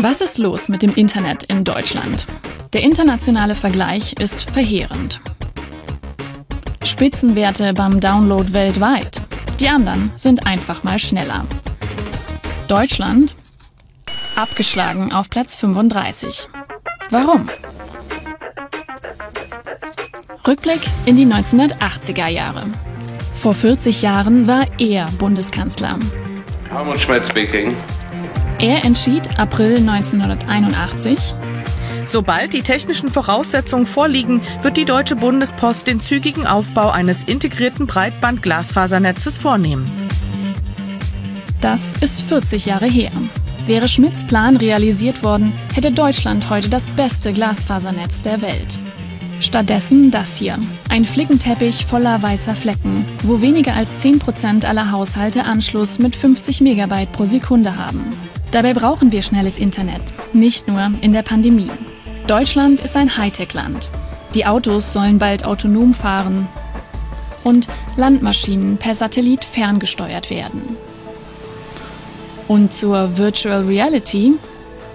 Was ist los mit dem Internet in Deutschland? Der internationale Vergleich ist verheerend. Spitzenwerte beim Download weltweit. Die anderen sind einfach mal schneller. Deutschland abgeschlagen auf Platz 35. Warum? Rückblick in die 1980er Jahre. Vor 40 Jahren war er Bundeskanzler. Helmut Schmidt speaking. Er entschied April 1981, Sobald die technischen Voraussetzungen vorliegen, wird die Deutsche Bundespost den zügigen Aufbau eines integrierten Breitband-Glasfasernetzes vornehmen. das ist 40 Jahre her. Wäre Schmidts Plan realisiert worden, hätte Deutschland heute das beste Glasfasernetz der Welt. Stattdessen das hier. Ein Flickenteppich voller weißer Flecken, wo weniger als 10% aller Haushalte Anschluss mit 50 Megabyte pro Sekunde haben. Dabei brauchen wir schnelles Internet, nicht nur in der Pandemie. Deutschland ist ein Hightech-Land. Die Autos sollen bald autonom fahren und Landmaschinen per Satellit ferngesteuert werden. Und zur Virtual Reality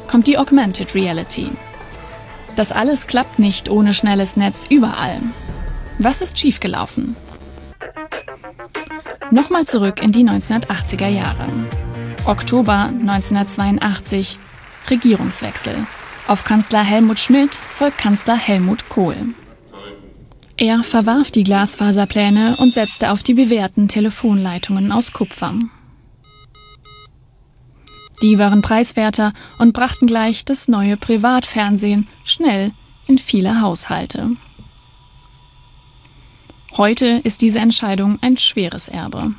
kommt die Augmented Reality. Das alles klappt nicht ohne schnelles Netz überall. Was ist schiefgelaufen? Nochmal zurück in die 1980er Jahre. Oktober 1982. Regierungswechsel. Auf Kanzler Helmut Schmidt folgt Kanzler Helmut Kohl. Er verwarf die Glasfaserpläne und setzte auf die bewährten Telefonleitungen aus Kupfer. Die waren preiswerter und brachten gleich das neue Privatfernsehen schnell in viele Haushalte. Heute ist diese Entscheidung ein schweres Erbe.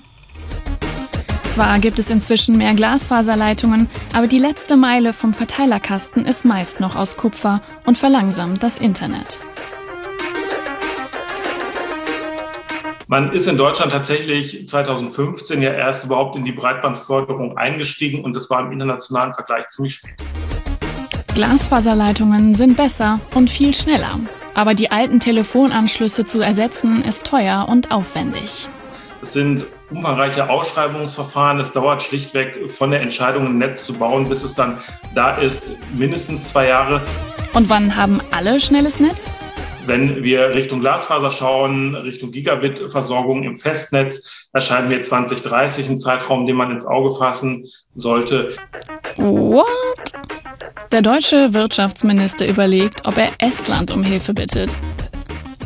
Zwar gibt es inzwischen mehr Glasfaserleitungen, aber die letzte Meile vom Verteilerkasten ist meist noch aus Kupfer und verlangsamt das Internet. Man ist in Deutschland tatsächlich 2015 ja erst überhaupt in die Breitbandförderung eingestiegen und das war im internationalen Vergleich ziemlich spät. Glasfaserleitungen sind besser und viel schneller. Aber die alten Telefonanschlüsse zu ersetzen ist teuer und aufwendig. Es sind umfangreiche Ausschreibungsverfahren. Es dauert schlichtweg von der Entscheidung, ein Netz zu bauen, bis es dann da ist, mindestens zwei Jahre. Und wann haben alle schnelles Netz? Wenn wir Richtung Glasfaser schauen, Richtung Gigabit-Versorgung im Festnetz, erscheint mir 2030 ein Zeitraum, den man ins Auge fassen sollte. What? Der deutsche Wirtschaftsminister überlegt, ob er Estland um Hilfe bittet.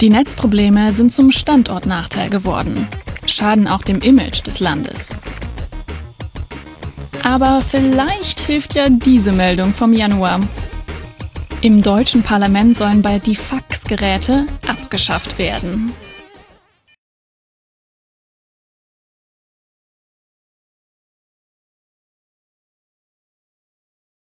Die Netzprobleme sind zum Standortnachteil geworden, schaden auch dem Image des Landes. Aber vielleicht hilft ja diese Meldung vom Januar. Im deutschen Parlament sollen bald die Faxgeräte abgeschafft werden.